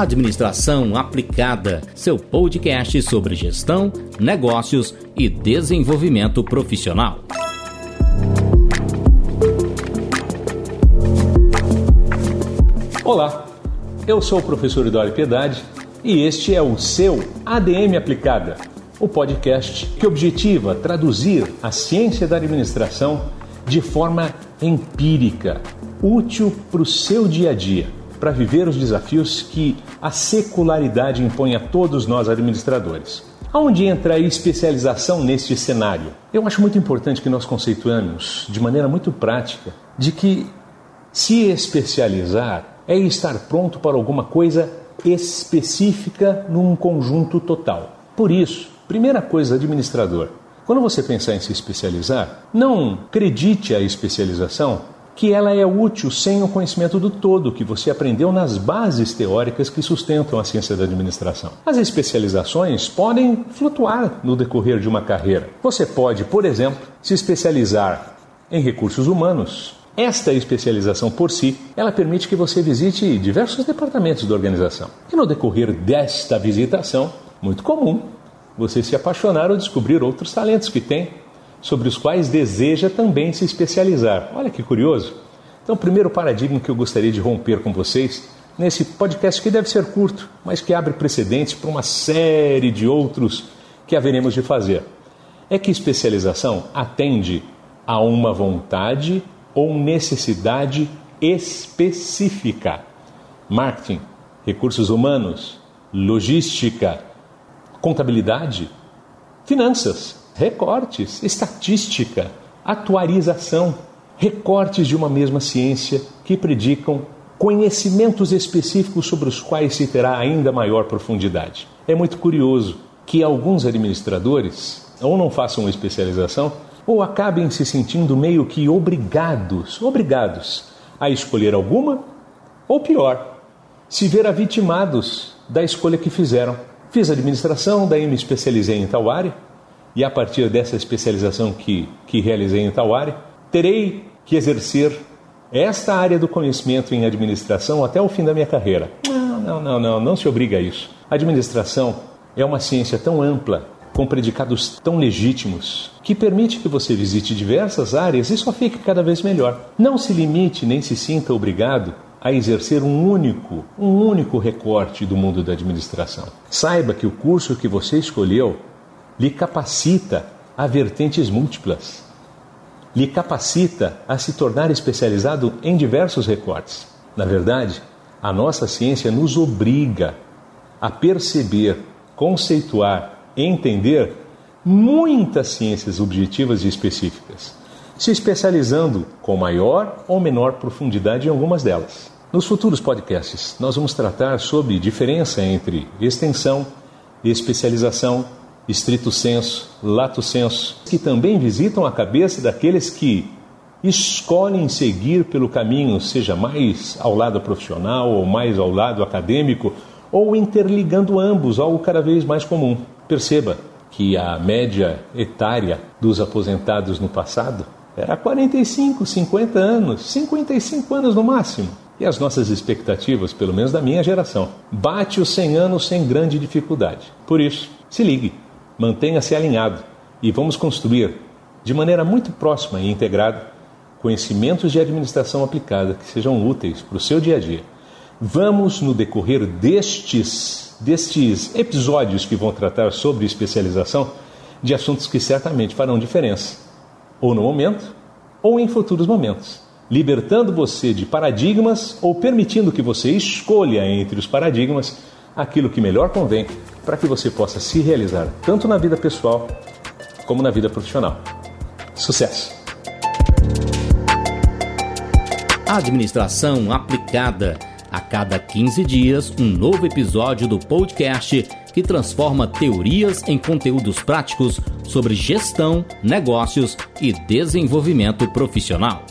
Administração Aplicada, seu podcast sobre gestão, negócios e desenvolvimento profissional. Olá, eu sou o professor Eduardo Piedade e este é o seu ADM Aplicada, o podcast que objetiva traduzir a ciência da administração de forma empírica, útil para o seu dia a dia para viver os desafios que a secularidade impõe a todos nós administradores. Aonde entra a especialização neste cenário? Eu acho muito importante que nós conceituemos de maneira muito prática de que se especializar é estar pronto para alguma coisa específica num conjunto total. Por isso, primeira coisa, administrador, quando você pensar em se especializar, não acredite a especialização que ela é útil sem o conhecimento do todo que você aprendeu nas bases teóricas que sustentam a ciência da administração. As especializações podem flutuar no decorrer de uma carreira. Você pode, por exemplo, se especializar em recursos humanos. Esta especialização por si, ela permite que você visite diversos departamentos da organização. E no decorrer desta visitação, muito comum, você se apaixonar ou descobrir outros talentos que tem sobre os quais deseja também se especializar. Olha que curioso. Então, o primeiro paradigma que eu gostaria de romper com vocês, nesse podcast que deve ser curto, mas que abre precedentes para uma série de outros que haveremos de fazer, é que especialização atende a uma vontade ou necessidade específica. Marketing, recursos humanos, logística, contabilidade, finanças recortes, estatística, atualização, recortes de uma mesma ciência que predicam conhecimentos específicos sobre os quais se terá ainda maior profundidade. É muito curioso que alguns administradores ou não façam especialização ou acabem se sentindo meio que obrigados, obrigados a escolher alguma ou pior, se ver avitimados da escolha que fizeram. Fiz administração, daí me especializei em tal área, e a partir dessa especialização que, que realizei em tal área, terei que exercer esta área do conhecimento em administração até o fim da minha carreira. Não, não, não, não, não se obriga a isso. Administração é uma ciência tão ampla, com predicados tão legítimos, que permite que você visite diversas áreas e só fique cada vez melhor. Não se limite nem se sinta obrigado a exercer um único, um único recorte do mundo da administração. Saiba que o curso que você escolheu lhe capacita a vertentes múltiplas, lhe capacita a se tornar especializado em diversos recortes. Na verdade, a nossa ciência nos obriga a perceber, conceituar, entender muitas ciências objetivas e específicas, se especializando com maior ou menor profundidade em algumas delas. Nos futuros podcasts, nós vamos tratar sobre diferença entre extensão, especialização estrito senso, lato senso, que também visitam a cabeça daqueles que escolhem seguir pelo caminho, seja mais ao lado profissional ou mais ao lado acadêmico, ou interligando ambos, algo cada vez mais comum. Perceba que a média etária dos aposentados no passado era 45, 50 anos, 55 anos no máximo. E as nossas expectativas, pelo menos da minha geração, bate os 100 anos sem grande dificuldade. Por isso, se ligue. Mantenha-se alinhado e vamos construir, de maneira muito próxima e integrada, conhecimentos de administração aplicada que sejam úteis para o seu dia a dia. Vamos, no decorrer destes, destes episódios que vão tratar sobre especialização, de assuntos que certamente farão diferença, ou no momento, ou em futuros momentos, libertando você de paradigmas ou permitindo que você escolha entre os paradigmas aquilo que melhor convém para que você possa se realizar tanto na vida pessoal como na vida profissional. Sucesso! Administração aplicada. A cada 15 dias, um novo episódio do podcast que transforma teorias em conteúdos práticos sobre gestão, negócios e desenvolvimento profissional.